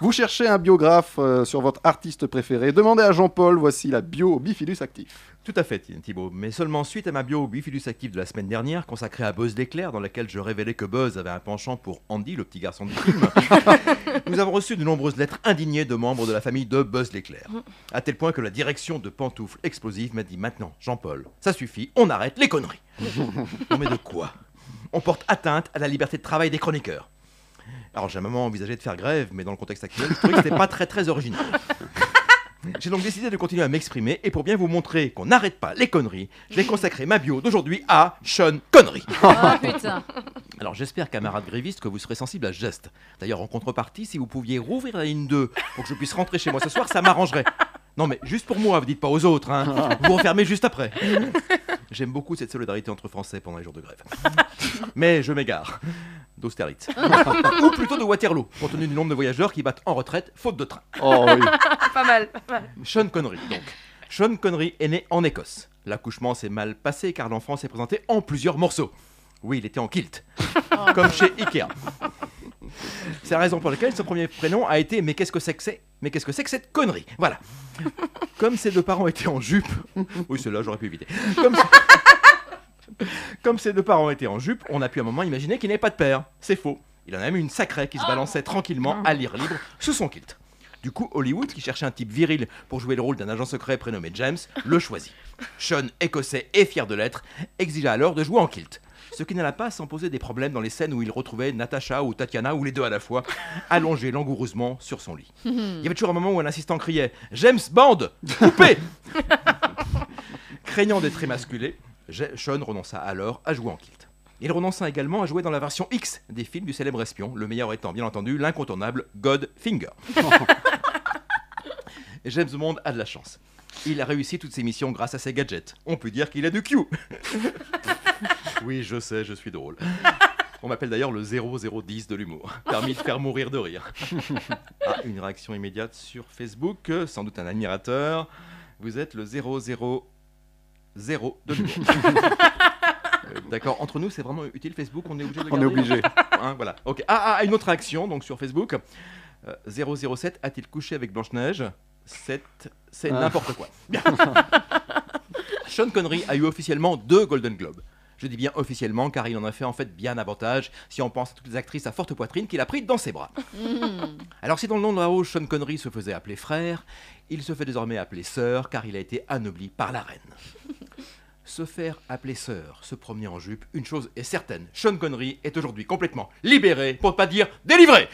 Vous cherchez un biographe euh, sur votre artiste préféré Demandez à Jean-Paul, voici la bio Bifidus Actif. Tout à fait, Thibaut. Mais seulement suite à ma bio Bifidus Actif de la semaine dernière, consacrée à Buzz l'éclair, dans laquelle je révélais que Buzz avait un penchant pour Andy, le petit garçon du film, nous avons reçu de nombreuses lettres indignées de membres de la famille de Buzz l'éclair. À tel point que la direction de Pantoufles Explosives m'a dit maintenant, Jean-Paul, ça suffit, on arrête les conneries. non mais de quoi? On porte atteinte à la liberté de travail des chroniqueurs. Alors j'ai un moment envisagé de faire grève, mais dans le contexte actuel, je trouvais que c'était pas très très original. J'ai donc décidé de continuer à m'exprimer et pour bien vous montrer qu'on n'arrête pas les conneries, je vais consacrer ma bio d'aujourd'hui à Sean Connery. Oh putain. Alors j'espère, camarades grévistes, que vous serez sensibles à ce geste. D'ailleurs, en contrepartie, si vous pouviez rouvrir la ligne 2 pour que je puisse rentrer chez moi ce soir, ça m'arrangerait. Non mais juste pour moi, vous dites pas aux autres, hein. Vous refermez juste après. J'aime beaucoup cette solidarité entre Français pendant les jours de grève. Mais je m'égare. D'Austerlitz. Ou plutôt de Waterloo, compte tenu du nombre de voyageurs qui battent en retraite faute de train. Oh oui. Pas mal, pas mal. Sean Connery, donc. Sean Connery est né en Écosse. L'accouchement s'est mal passé car l'enfant s'est présenté en plusieurs morceaux. Oui, il était en kilt, comme chez Ikea. C'est la raison pour laquelle son premier prénom a été Mais qu'est-ce que c'est que c'est? Mais qu'est-ce que c'est que cette connerie? Voilà. Comme ses deux parents étaient en jupe. Oui, celle-là, j'aurais pu éviter. Comme, Comme ses deux parents étaient en jupe, on a pu à un moment imaginer qu'il n'avait pas de père. C'est faux. Il en a même une sacrée qui se balançait tranquillement à lire libre sous son kilt. Du coup, Hollywood, qui cherchait un type viril pour jouer le rôle d'un agent secret prénommé James, le choisit. Sean, écossais et fier de l'être, exigea alors de jouer en kilt. Ce qui n'alla pas sans poser des problèmes dans les scènes où il retrouvait Natasha ou Tatiana ou les deux à la fois, allongés langoureusement sur son lit. Il y avait toujours un moment où un assistant criait James Bond Coupé Craignant d'être émasculé, Sean renonça alors à jouer en kilt. Il renonça également à jouer dans la version X des films du célèbre espion, le meilleur étant bien entendu l'incontournable Godfinger. James Bond a de la chance. Il a réussi toutes ses missions grâce à ses gadgets. On peut dire qu'il a du Q. oui, je sais, je suis drôle. On m'appelle d'ailleurs le 0010 de l'humour, permis de faire mourir de rire. Ah, une réaction immédiate sur Facebook, sans doute un admirateur. Vous êtes le 000 de l'humour. Euh, D'accord, entre nous, c'est vraiment utile Facebook, on est obligé de le On est garder obligé. Hein, voilà. Ok. Ah, ah, une autre réaction donc sur Facebook. Euh, 007 a-t-il couché avec Blanche-Neige? C'est c'est Ah. n'importe quoi. Bien. Sean Connery a eu officiellement deux Golden Globes. Je dis bien officiellement car il en a fait en fait bien davantage si on pense à toutes les actrices à forte poitrine qu'il a pris dans ses bras. Alors si dans le nom de la rose Sean Connery se faisait appeler frère, il se fait désormais appeler sœur car il a été anobli par la reine. Se faire appeler sœur, se promener en jupe, une chose est certaine, Sean Connery est aujourd'hui complètement libéré, pour ne pas dire délivré.